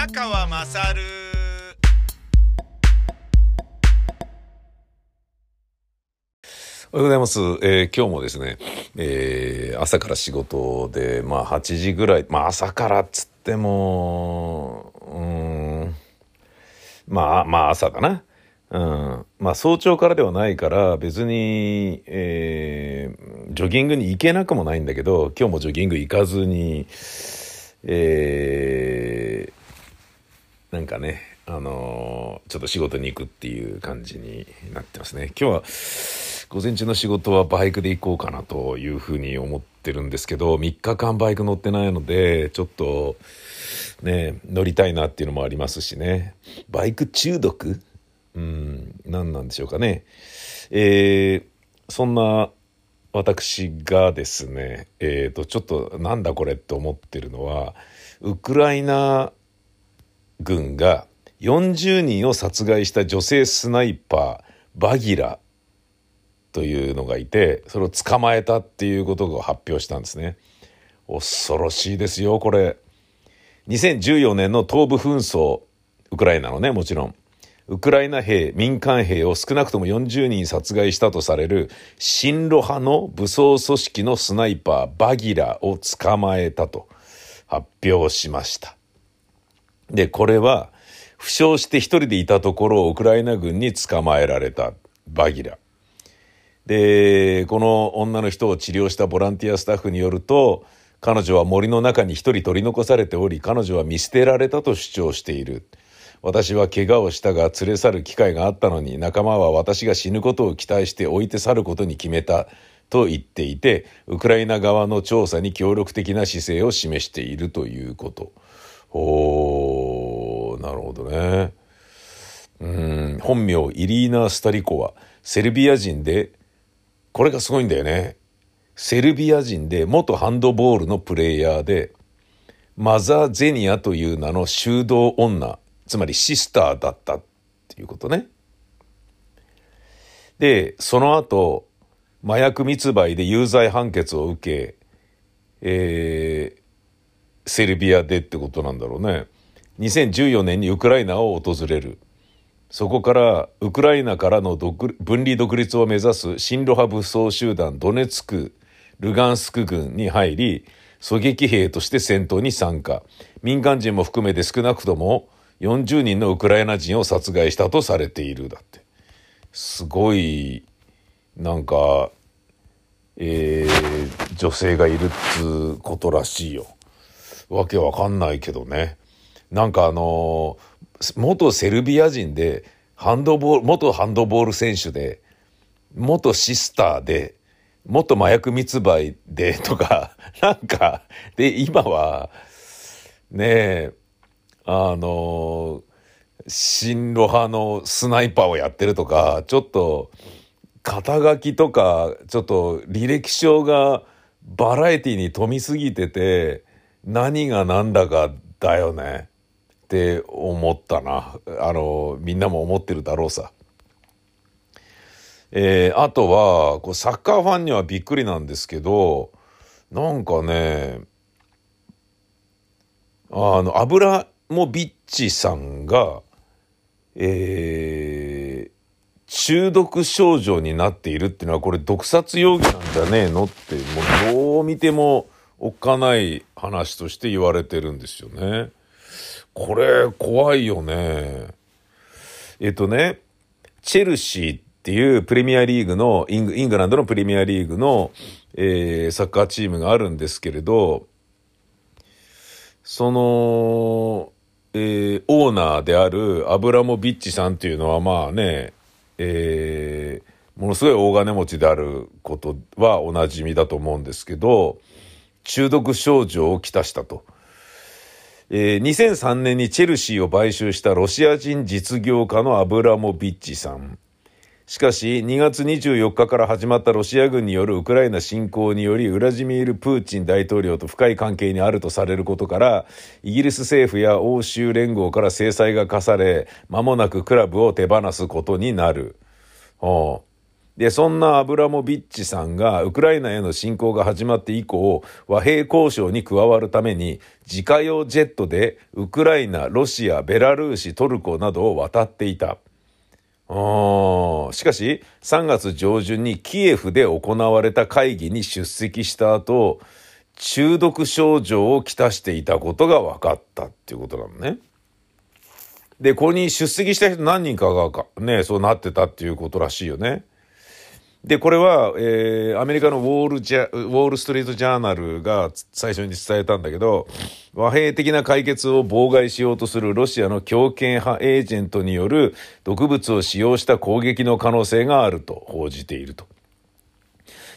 宮川まさるおはようございます。えー今日もですね、えー朝から仕事で、まあ8時ぐらい、まあ朝からっつっても、うん、まあ、まあ朝だな。うん。まあ早朝からではないから、別に、えージョギングに行けなくもないんだけど、今日もジョギング行かずに、えーなんかね、あのーちょっと仕事に行くっていう感じになってますね。今日は、午前中の仕事はバイクで行こうかなというふうに思ってるんですけど、3日間バイク乗ってないので、ちょっと、ね、乗りたいなっていうのもありますしね。バイク中毒？うん、何なんでしょうかね。えーそんな私がですね、えっ、と、ちょっとなんだこれって思ってるのは、ウクライナ軍が40人を殺害した女性スナイパー、バギラというのがいて、それを捕まえたっていうことを発表したんですね。恐ろしいですよ、これ。2014年の東部紛争、ウクライナのね、もちろん。ウクライナ兵、民間兵を少なくとも40人殺害したとされる親ロ派の武装組織のスナイパー、バギラを捕まえたと発表しました。で、これは、負傷して一人でいたところをウクライナ軍に捕まえられたバギラ。で、この女の人を治療したボランティアスタッフによると、彼女は森の中に一人取り残されており、彼女は見捨てられたと主張している。私は怪我をしたが連れ去る機会があったのに、仲間は私が死ぬことを期待して置いて去ることに決めた。と言っていて、ウクライナ側の調査に協力的な姿勢を示しているということ。おー、なるほどね。うん、本名イリーナ・スタリコはセルビア人で、これがすごいんだよね。セルビア人で元ハンドボールのプレイヤーで、マザー・ゼニアという名の修道女、つまりシスターだったっていうことね。で、その後、麻薬密売で有罪判決を受け、えーセルビアでってことなんだろうね。2014年にウクライナを訪れる。そこからウクライナからの独分離独立を目指す親ロ派武装集団ドネツク・ルガンスク軍に入り、狙撃兵として戦闘に参加。民間人も含めて少なくとも40人のウクライナ人を殺害したとされている。だって。すごい、なんか、えー女性がいるっつうことらしいよ。わけわかんないけどね。なんかあのー元セルビア人で、ハンドボール、元ハンドボール選手で、元シスターで、元麻薬密売でとか、なんか、で、今は、ねえ、あのー親ロ派のスナイパーをやってるとか、ちょっと、肩書きとか、ちょっと履歴書がバラエティに富みすぎてて、何が何だかだよね。って思ったな。あの、みんなも思ってるだろうさ。えーあとは、こうサッカーファンにはびっくりなんですけど、なんかね、あの、アブラモビッチさんが、えー中毒症状になっているっていうのはこれ毒殺容疑なんじゃねえのってもうどう見てもおっかない話として言われてるんですよね。これ怖いよね。えっとね、チェルシーっていうプレミアリーグの、イングイングランドのプレミアリーグの、えーサッカーチームがあるんですけれど、その、えーオーナーであるアブラモビッチさんっていうのはまあね、えーものすごい大金持ちであることはおなじみだと思うんですけど、中毒症状をきたしたと。えー2003年にチェルシーを買収したロシア人実業家のアブラモビッチさん。しかし、2月24日から始まったロシア軍によるウクライナ侵攻により、ウラジミール・プーチン大統領と深い関係にあるとされることから、イギリス政府や欧州連合から制裁が課され、間もなくクラブを手放すことになる。おうで、そんなアブラモビッチさんがウクライナへの侵攻が始まって以降、和平交渉に加わるために自家用ジェットでウクライナ、ロシア、ベラルーシ、トルコなどを渡っていた。しかし、3月上旬にキエフで行われた会議に出席した後、中毒症状をきたしていたことが分かったっていうことなのね。で、ここに出席した人何人かがね、そうなってたっていうことらしいよね。で、これは、えー、アメリカのウォールジャ、ウォールストリートジャーナルが最初に伝えたんだけど、和平的な解決を妨害しようとするロシアの強権派エージェントによる毒物を使用した攻撃の可能性があると報じていると。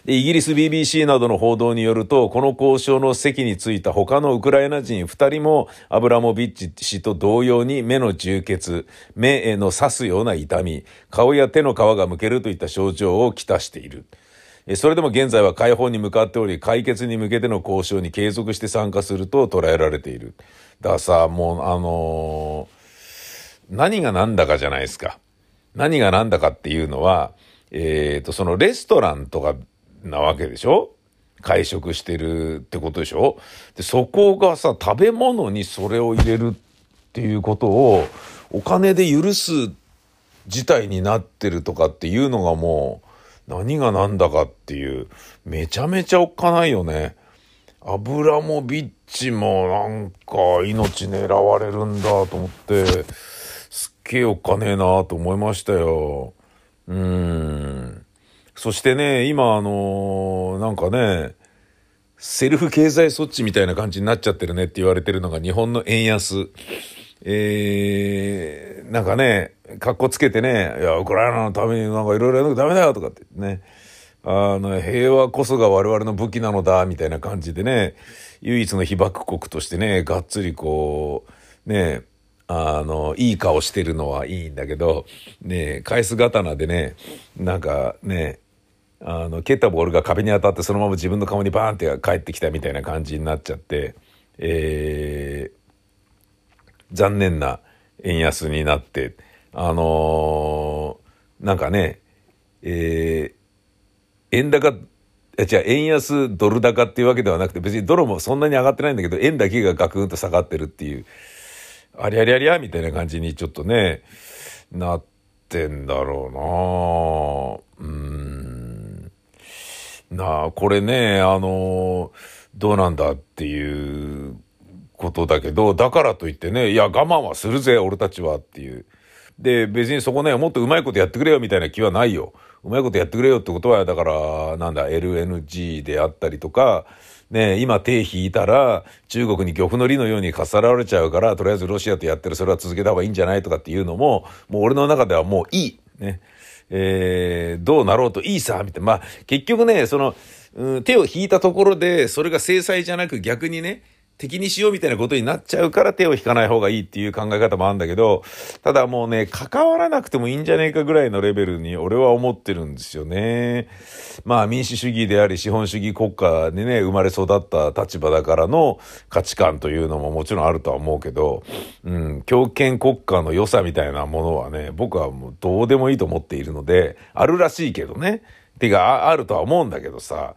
イギリス BBC などの報道によると、この交渉の席に着いた他のウクライナ人二人も、アブラモビッチ氏と同様に目の充血、目への刺すような痛み、顔や手の皮がむけるといった症状をきたしている。それでも現在は解放に向かっており、解決に向けての交渉に継続して参加すると捉えられている。だからさ、もう、あのー、何が何だかじゃないですか。何が何だかっていうのは、えっ、ー、と、そのレストランとかなわけでしょ？会食してるってことでしょ？で、そこがさ、食べ物にそれを入れるっていうことをお金で許す事態になってるとかっていうのがもう何が何だかっていう、めちゃめちゃおっかないよね。アブラモビッチもなんか命狙われるんだと思って、すっげえおっかねえなと思いましたよ。うーん。そしてね、今あのー、なんかね、セルフ経済措置みたいな感じになっちゃってるねって言われてるのが日本の円安。えー、なんかね、格好つけてね、いや、ウクライナのためになんかいろいろやらなきゃダメだよとかってね、あの、平和こそが我々の武器なのだ、みたいな感じでね、唯一の被爆国としてね、がっつりこう、ね、あの、いい顔してるのはいいんだけど、ね、返す刀でね、なんかね、あの、蹴ったボールが壁に当たってそのまま自分の顔にバーンって帰ってきたみたいな感じになっちゃって、えー、残念な円安になって、あのー、なんかね、えー、円高、じゃ円安ドル高っていうわけではなくて別にドルもそんなに上がってないんだけど円だけがガクンと下がってるっていう、ありゃりゃりゃみたいな感じにちょっとね、なってんだろうなうん。なあ、これね、あの、どうなんだっていうことだけど、だからといってね、いや、我慢はするぜ、俺たちはっていう。で、別にそこね、もっとうまいことやってくれよみたいな気はないよ。うまいことやってくれよってことは、だから、なんだ、LNG であったりとか、ね、今手引いたら、中国に漁夫の利のようにかさられちゃうから、とりあえずロシアとやってる、それは続けた方がいいんじゃないとかっていうのも、もう俺の中ではもういい。ね。えー、どうなろうといいさ、みたいな。まあ、結局ね、その、うん、手を引いたところで、それが制裁じゃなく逆にね、敵にしようみたいなことになっちゃうから手を引かない方がいいっていう考え方もあるんだけど、ただもうね、関わらなくてもいいんじゃねえかぐらいのレベルに俺は思ってるんですよね。まあ民主主義であり資本主義国家でね、生まれ育った立場だからの価値観というのももちろんあるとは思うけど、うん、強権国家の良さみたいなものはね、僕はもうどうでもいいと思っているので、あるらしいけどね。てか、あるとは思うんだけどさ、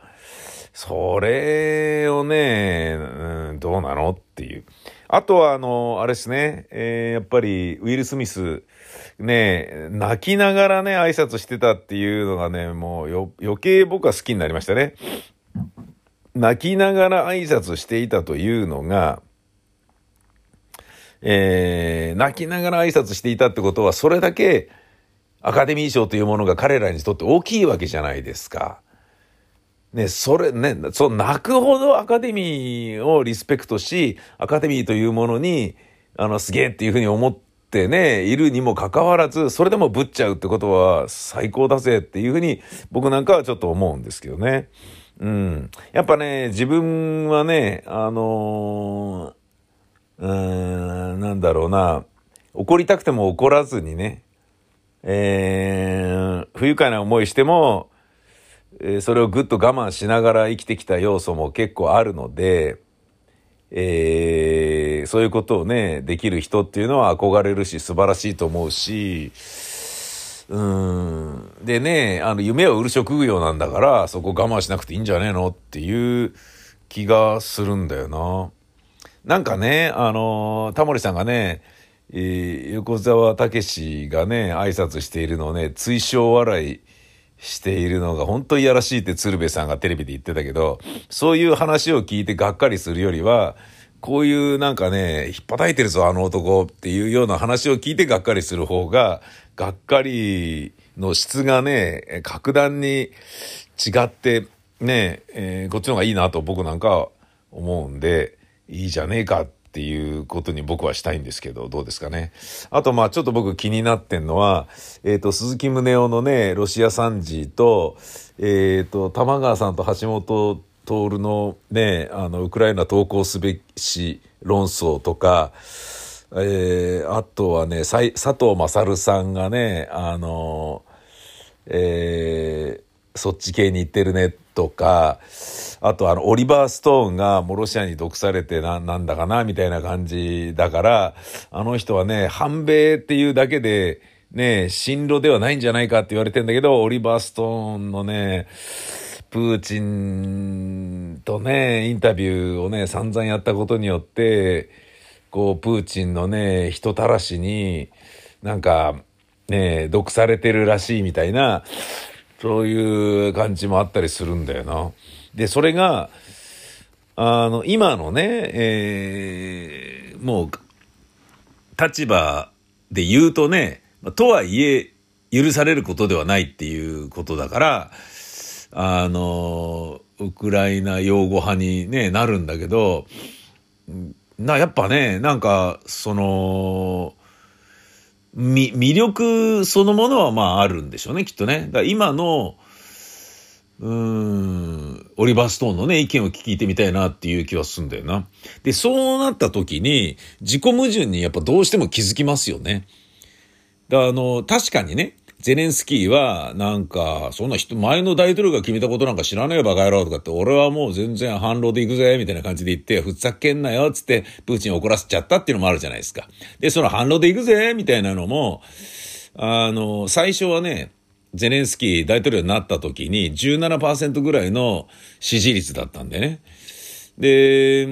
それをね、うん、どうなのっていう。あとは、あの、あれですね、えー、やっぱり、ウィル・スミス、ね、泣きながらね、挨拶してたっていうのがね、もうよ、余計僕は好きになりましたね。泣きながら挨拶していたというのが、えー、泣きながら挨拶していたってことは、それだけアカデミー賞というものが彼らにとって大きいわけじゃないですか。ね、それね、そう、泣くほどアカデミーをリスペクトし、アカデミーというものに、あの、すげえっていうふうに思ってね、いるにもかかわらず、それでもぶっちゃうってことは最高だぜっていうふうに、僕なんかはちょっと思うんですけどね。うん。やっぱね、自分はね、あのー、うーん、なんだろうな、怒りたくても怒らずにね、えー、不愉快な思いしても、えそれをぐっと我慢しながら生きてきた要素も結構あるので、えー、そういうことをね、できる人っていうのは憧れるし素晴らしいと思うし、うん。でね、あの、夢は売る職業なんだから、そこ我慢しなくていいんじゃねえのっていう気がするんだよな。なんかね、あの、タモリさんがね、えー、横澤武がね、挨拶しているのをね、追笑笑いしているのが本当いやらしいって鶴瓶さんがテレビで言ってたけど、そういう話を聞いてがっかりするよりは、こういうなんかね、引っ叩いてるぞ、あの男っていうような話を聞いてがっかりする方が、がっかりの質がね、格段に違ってね、えー、こっちの方がいいなと僕なんか思うんで、いいじゃねえかっていうことに僕はしたいんですけど、どうですかね。あと、まあちょっと僕気になってんのは、えっ、ー、と、鈴木宗男のね、ロシア惨事と、えっ、ー、と、玉川さんと橋本徹のね、あの、ウクライナ投降すべし論争とか、えー、あとはね、佐藤勝さんがね、あの、えー、そっち系に行ってるねとか、あとあの、オリバー・ストーンがもうロシアに毒されてな、なんだかな、みたいな感じだから、あの人はね、反米っていうだけで、ね、進路ではないんじゃないかって言われてんだけど、オリバー・ストーンのね、プーチンとね、インタビューをね、散々やったことによって、こう、プーチンのね、人たらしに、なんか、ね、毒されてるらしいみたいな、そういう感じもあったりするんだよな。で、それが、あの、今のね、えー、もう、立場で言うとね、とはいえ、許されることではないっていうことだから、あの、ウクライナ擁護派に、ね、なるんだけど、な、やっぱね、なんか、その、魅力そのものはまああるんでしょうね、きっとね。だ今の、うん、オリバーストーンのね、意見を聞いてみたいなっていう気はするんだよな。で、そうなった時に、自己矛盾にやっぱどうしても気づきますよね。だあの、確かにね、ゼレンスキーは、なんか、そんな人、前の大統領が決めたことなんか知らねえバカ野郎とかって、俺はもう全然反論で行くぜ、みたいな感じで言って、ふざけんなよ、つって、プーチン怒らせちゃったっていうのもあるじゃないですか。で、その反論で行くぜ、みたいなのも、あの、最初はね、ゼレンスキー大統領になった時に17%ぐらいの支持率だったんでね。で、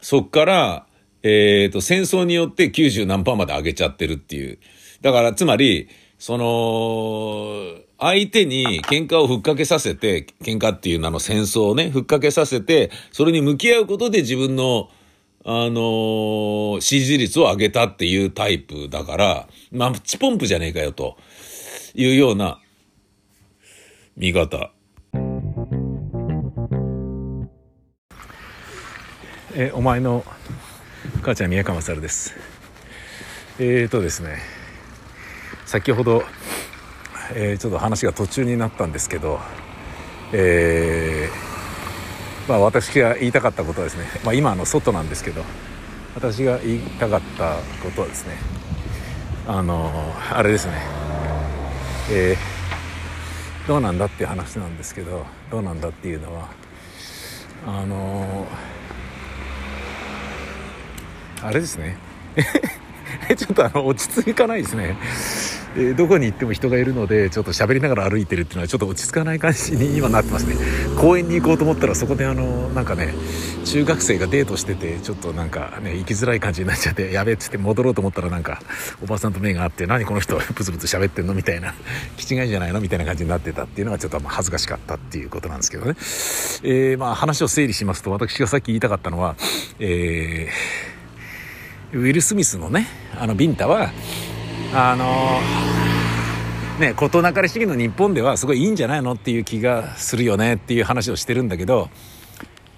そっから、えっ、ー、と、戦争によって90何パーまで上げちゃってるっていう。だから、つまり、その、相手に喧嘩をふっかけさせて、喧嘩っていう名の戦争をね、ふっかけさせて、それに向き合うことで自分の、あの支持率を上げたっていうタイプだから、まあ、チポンプじゃねえかよ、というような見方。え、お前の母ちゃん宮川勝です。えーとですね、先ほど、えー、ちょっと話が途中になったんですけど、えー、まあ、私が言いたかったことはですね、まあ、今の外なんですけど私が言いたかったことはですねあのあれですね、えー、どうなんだっていう話なんですけどどうなんだっていうのはあのあれですね ちょっとあの落ち着かないですね。えー、どこに行っても人がいるのでちょっと喋りながら歩いてるっていうのはちょっと落ち着かない感じに今なってますね。公園に行こうと思ったらそこであのなんかね中学生がデートしててちょっとなんかね行きづらい感じになっちゃってやべえっつって戻ろうと思ったらなんかおばさんと目があって何この人ブツブツ喋ってんのみたいな気違いじゃないのみたいな感じになってたっていうのがちょっと恥ずかしかったっていうことなんですけどね、えー、まあ話を整理しますと私がさっき言いたかったのは、えー、ウィル・スミスのねあのビンタはあのね事なかれ主義の日本ではすごいいいんじゃないのっていう気がするよねっていう話をしてるんだけど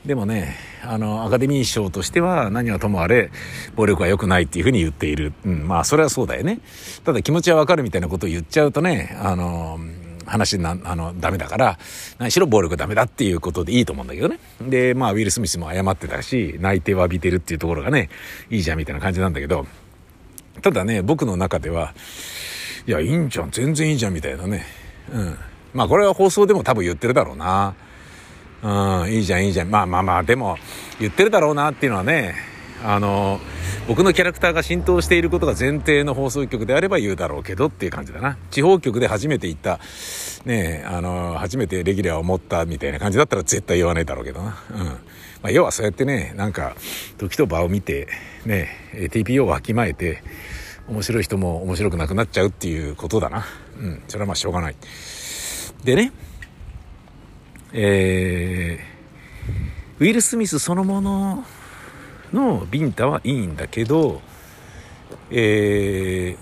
でもねあのアカデミー賞としては何はともあれ暴力は良くないっていうふうに言っている、うん、まあそれはそうだよねただ気持ちはわかるみたいなことを言っちゃうとねあの話な、あの、ダメだから、何しろ暴力ダメだっていうことでいいと思うんだけどね。で、まあ、ウィル・スミスも謝ってたし、内定を浴びてるっていうところがね、いいじゃんみたいな感じなんだけど、ただね、僕の中では、いや、いいんじゃん、全然いいじゃん、みたいなね。うん。まあ、これは放送でも多分言ってるだろうな。うん、いいじゃん、いいじゃん。まあまあまあ、でも、言ってるだろうなっていうのはね、あの、僕のキャラクターが浸透していることが前提の放送局であれば言うだろうけどっていう感じだな。地方局で初めて行った、ねあの、初めてレギュラーを持ったみたいな感じだったら絶対言わないだろうけどな。うん。まあ、要はそうやってね、なんか、時と場を見て、ね、TPO をわきまえて、面白い人も面白くなくなっちゃうっていうことだな。うん。それはまあしょうがない。でね、えー、ウィル・スミスそのもののビンタはいいんだけど、え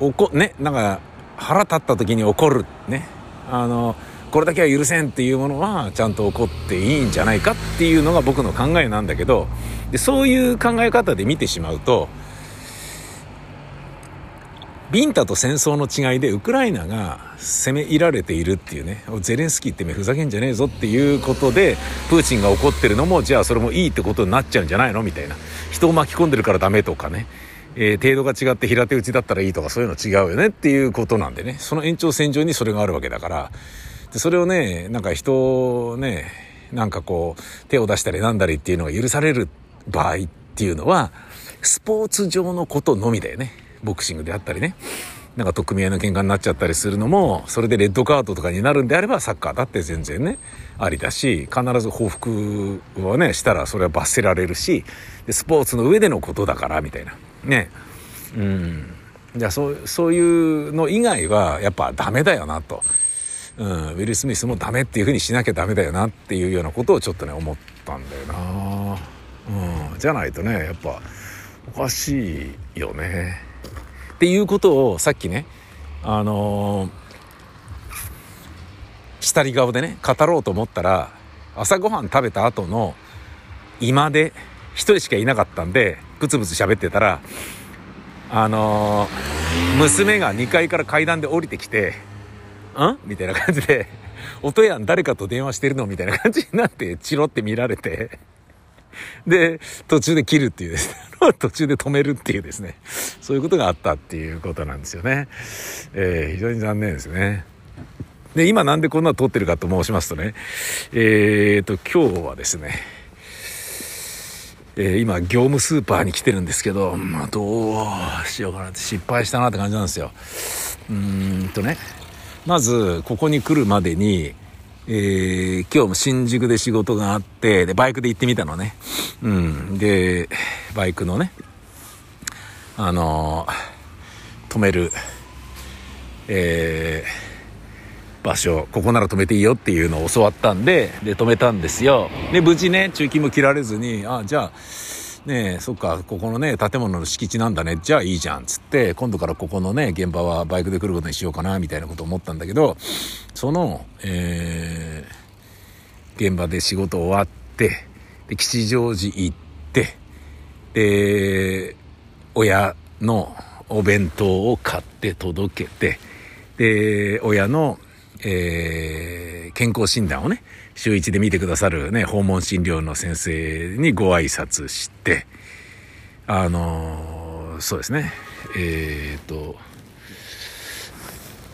ー、怒、ね、なんか腹立った時に怒る、ね、あの、これだけは許せんっていうものはちゃんと怒っていいんじゃないかっていうのが僕の考えなんだけど、でそういう考え方で見てしまうと、ビンタと戦争の違いでウクライナが攻め入られているっていうねゼレンスキーってめふざけんじゃねえぞっていうことでプーチンが怒ってるのもじゃあそれもいいってことになっちゃうんじゃないのみたいな。人を巻き込んでるからダメとかね、えー、程度が違って平手打ちだったらいいとかそういうの違うよねっていうことなんでね。その延長線上にそれがあるわけだから。でそれをねなんか人をねなんかこう手を出したりなんだりっていうのが許される場合っていうのはスポーツ上のことのみだよね。ボクシングであったりね。なんか特組合の喧嘩になっちゃったりするのもそれでレッドカードとかになるんであればサッカーだって全然ねありだし必ず報復はねしたらそれは罰せられるしでスポーツの上でのことだからみたいな。ね。うん。じゃあそうそういうの以外はやっぱダメだよなと、うん、ウィル・スミスもダメっていうふうにしなきゃダメだよなっていうようなことをちょっとね思ったんだよな、うん、じゃないとねやっぱおかしいよね。っていうことをさっきね、あのー、下り顔でね、語ろうと思ったら、朝ごはん食べた後の今で一人しかいなかったんで、ブツブツ喋ってたら、あのー、娘が2階から階段で降りてきて、ん？みたいな感じで、音やん誰かと電話してるの？みたいな感じになって、チロって見られて、で、途中で切るっていうですね、途中で止めるっていうですね、そういうことがあったっていうことなんですよね。えー、非常に残念ですね。で、今なんでこんなの撮ってるかと申しますとね、えーと、今日はですね、えー、今、業務スーパーに来てるんですけど、まあ、どうしようかなって失敗したなって感じなんですよ。うーんとね、まず、ここに来るまでに、えー、今日も新宿で仕事があって、で、バイクで行ってみたのね。うん。で、バイクのね、あのー、止める、えー、場所、ここなら止めていいよっていうのを教わったんで、で、止めたんですよ。で、無事ね、中金も切られずに、あ、じゃあ、ねえ、そっか、ここのね、建物の敷地なんだね。じゃあいいじゃん。つって、今度からここのね、現場はバイクで来ることにしようかな、みたいなこと思ったんだけど、その、えー、現場で仕事終わって、で、吉祥寺行って、で、親のお弁当を買って届けて、で、親の、えー、健康診断をね、週1で見てくださるね、訪問診療の先生にご挨拶して、あのー、そうですね、えっ、と、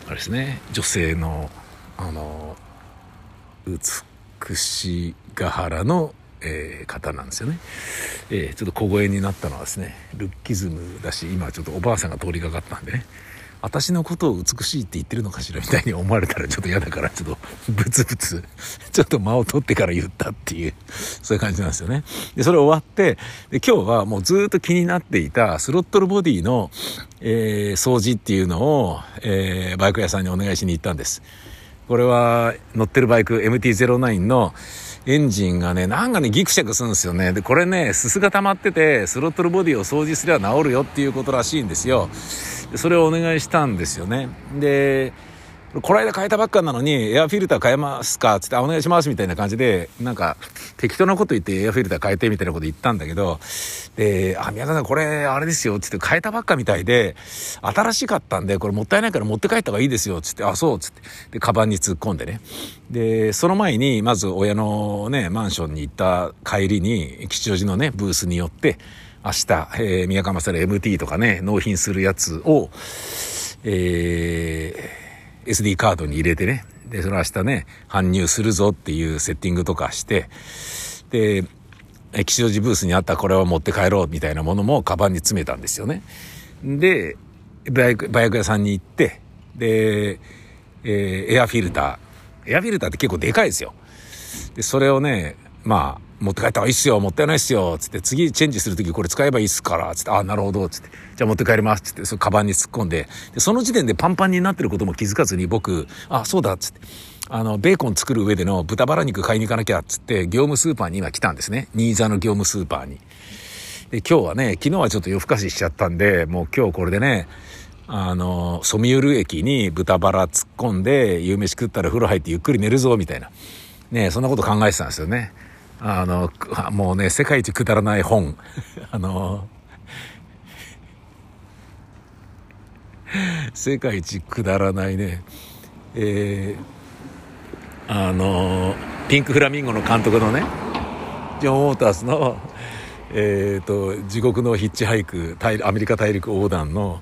あれですね、女性の、あのー、美しが原の、えー、方なんですよね、えー、ちょっと小声になったのはですねルッキズムだし今ちょっとおばあさんが通りかかったんでね。私のことを美しいって言ってるのかしらみたいに思われたらちょっと嫌だから、ちょっとブツブツ、ちょっと間を取ってから言ったっていう、そういう感じなんですよね。で、それ終わって、で、今日はもうずっと気になっていたスロットルボディの、えー、掃除っていうのを、えー、バイク屋さんにお願いしに行ったんです。これは乗ってるバイク MT-09 のエンジンがね、なんかね、ギクシャクするんですよね。で、これね、すすが溜まってて、スロットルボディを掃除すれば治るよっていうことらしいんですよ。それをお願いしたんですよね。で、この間変えたばっかなのに、エアフィルター変えますか？つって、お願いしますみたいな感じで、なんか、適当なこと言ってエアフィルター変えてみたいなこと言ったんだけど、で、あ、宮田さんこれ、あれですよ、つって変えたばっかみたいで、新しかったんで、これもったいないから持って帰った方がいいですよ、つって、あ、そう、つって、で、カバンに突っ込んでね。で、その前に、まず親のね、マンションに行った帰りに、吉祥寺のね、ブースに寄って、明日、えー、宮川勝 MT とかね、納品するやつを、えー、SD カードに入れてね、で、その明日ね、搬入するぞっていうセッティングとかして、で、吉祥寺ブースにあったこれを持って帰ろうみたいなものもカバンに詰めたんですよね。で、バイク、バイク屋さんに行って、で、えー、エアフィルター。エアフィルターって結構でかいですよ。で、それをね、まあ、持って帰った方がいいっすよ、持ってないっすよ、つって、次チェンジするときこれ使えばいいっすから、つって、あ、なるほど、つって、じゃあ持って帰ります、つって、そのカバンに突っ込んで、で、その時点でパンパンになってることも気づかずに僕、あ、そうだ、つって、あの、ベーコン作る上での豚バラ肉買いに行かなきゃ、つって、業務スーパーに今来たんですね。新座の業務スーパーに。で、今日はね、昨日はちょっと夜更かししちゃったんで、もう今日これでね、あの、ソミュール駅に豚バラ突っ込んで、夕飯食ったら風呂入ってゆっくり寝るぞ、みたいな。ねそんなこと考えてたんですよね。あの、もうね、世界一くだらない本。あの、世界一くだらないね、えー、あの、ピンクフラミンゴの監督のね、ジョン・ウォータースの、えっ、ー、と、地獄のヒッチハイク、アメリカ大陸横断の、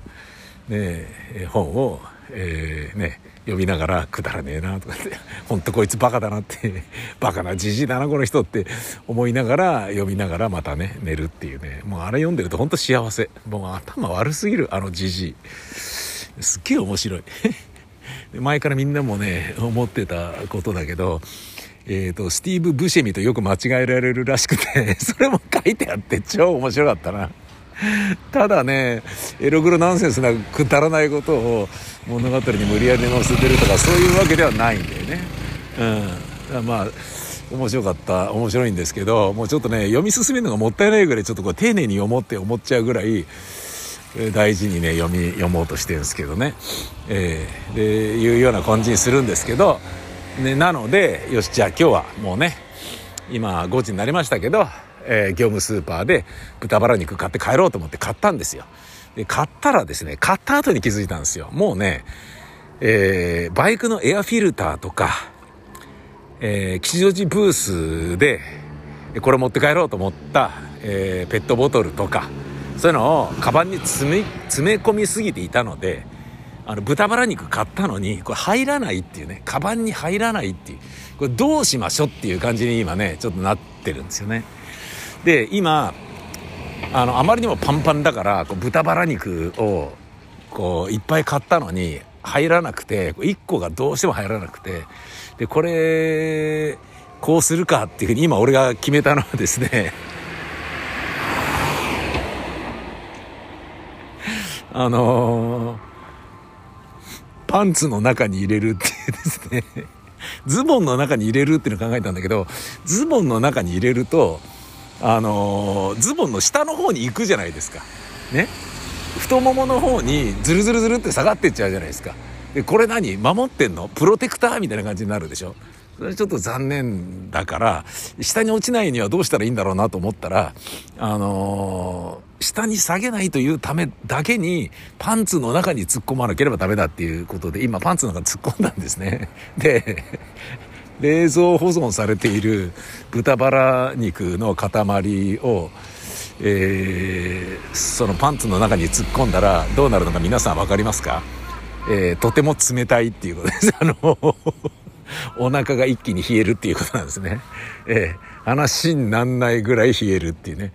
ね、本を、えー、ね、読みながらくだらねえなとかって ほんとこいつバカだなって バカなじじいだなこの人って思いながら読みながらまたね寝るっていうね。もうあれ読んでるとほんと幸せ。もう頭悪すぎるあのじじい。すっげえ面白い。前からみんなもね思ってたことだけどえっ、ー、と、スティーブ・ブシェミとよく間違えられるらしくて、それも書いてあって超面白かったな。ただね、エログロナンセンスなくだらないことを物語に無理やり載せてるとかそういうわけではないんだよね。うん。まあ、面白かった、面白いんですけど、もうちょっとね、読み進めるのがもったいないぐらいちょっとこう丁寧に読もうって思っちゃうぐらい、大事にね、読み、読もうとしてるんですけどね。えー、で、いうような感じにするんですけど、ね、なので、よし、じゃあ今日はもうね、今5時になりましたけど、えー、業務スーパーで豚バラ肉買って帰ろうと思って買ったんですよ。で、買ったらですね、買った後に気づいたんですよ。もうね、えー、バイクのエアフィルターとか、えー、吉祥寺ブースで、これ持って帰ろうと思った、えー、ペットボトルとか、そういうのをカバンに詰め、詰め込みすぎていたので、あの、豚バラ肉買ったのに、これ入らないっていうね、カバンに入らないっていう、これどうしましょうっていう感じに今ね、ちょっとなってるんですよね。で今あのあまりにもパンパンだからこう豚バラ肉をこういっぱい買ったのに入らなくて1個がどうしても入らなくてでこれこうするかっていうふうに今俺が決めたのはですね あのー、パンツの中に入れるっていうですねズボンの中に入れるっていうのを考えたんだけどズボンの中に入れるとあのズボンの下の方に行くじゃないですか。ね。太ももの方にズルズルズルって下がってっちゃうじゃないですか。で、これ何？守ってんの？プロテクターみたいな感じになるでしょ？それちょっと残念だから、下に落ちないにはどうしたらいいんだろうなと思ったら、あのー、下に下げないというためだけに、パンツの中に突っ込まなければダメだっていうことで、今パンツの中に突っ込んだんですね。で、冷蔵保存されている豚バラ肉の塊を、えー、そのパンツの中に突っ込んだらどうなるのか皆さん分かりますか、えー、とても冷たいっていうことです。あのお腹が一気に冷えるっていうことなんですね。えー、話になんないぐらい冷えるっていうね。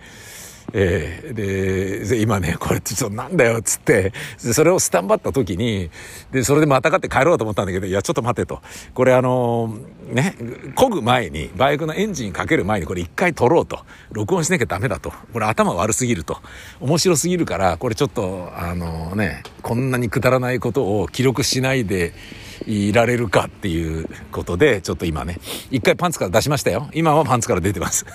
えー、で、今ね、これちょっとなんだよ、っつって、それをスタンバった時に、で、それでまたがって帰ろうと思ったんだけど、いや、ちょっと待てと。これあのー、ね、漕ぐ前に、バイクのエンジンかける前にこれ一回撮ろうと。録音しなきゃダメだと。これ頭悪すぎると。面白すぎるから、これちょっと、あのー、ね、こんなにくだらないことを記録しないで、いられるかっていうことで、ちょっと今ね、一回パンツから出しましたよ。今はパンツから出てます。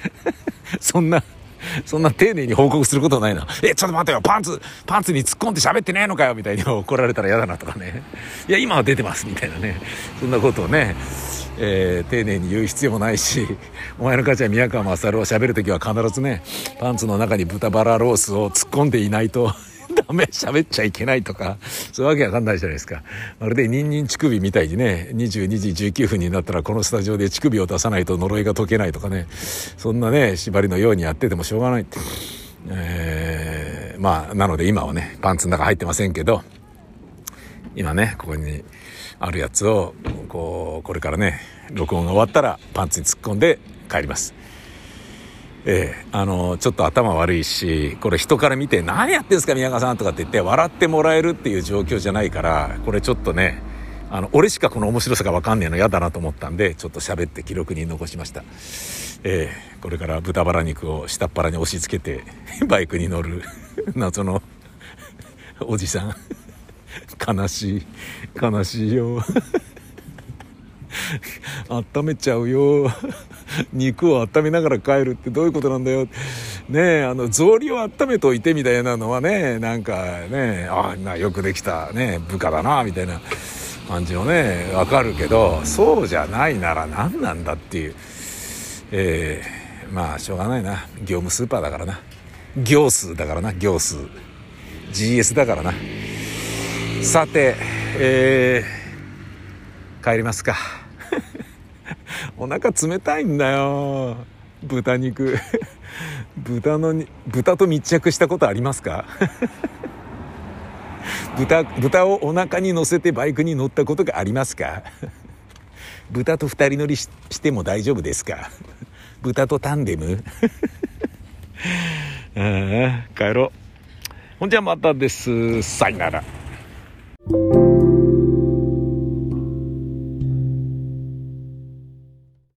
そんな、そんな丁寧に報告することないな。え、ちょっと待ってよ、パンツ、パンツに突っ込んで喋ってねえのかよ、みたいに 怒られたら嫌だなとかね。いや、今は出てます、みたいなね。そんなことをね、えー、丁寧に言う必要もないし、お前の母ちゃん宮川勝を喋るときは必ずね、パンツの中に豚バラロースを突っ込んでいないと ダメ、喋っちゃいけないとか、そういうわけわかんないじゃないですか。まるでニンニン乳首みたいにね、22時19分になったらこのスタジオで乳首を出さないと呪いが解けないとかね、そんなね、縛りのようにやっててもしょうがない。えー、まあ、なので今はね、パンツの中入ってませんけど、今ね、ここにあるやつを、こう、これからね、録音が終わったらパンツに突っ込んで帰ります。ええあのちょっと頭悪いしこれ人から見て「何やってんすか宮川さん」とかって言って笑ってもらえるっていう状況じゃないからこれちょっとねあの俺しかこの面白さが分かんねえの嫌だなと思ったんでちょっと喋って記録に残しました。ええこれから豚バラ肉を下っ腹に押し付けて バイクに乗る 謎のおじさん。悲しい悲しいよ。温めちゃうよ。肉を温めながら帰るってどういうことなんだよ。ねえあの草履を温めといてみたいなのはねなんかねああよくできたね部下だなみたいな感じのねわかるけどそうじゃないなら何なんだっていう。えー、まあしょうがないな。業務スーパーだからな。行数だからな。行数 GS だからな。さてえー、帰りますか。お腹冷たいんだよ。豚肉。豚のに豚と密着したことありますか？豚豚をお腹に乗せてバイクに乗ったことがありますか？豚と二人乗りししても大丈夫ですか？豚とタンデム？ああ帰ろう。ほんじゃまたです。さよなら。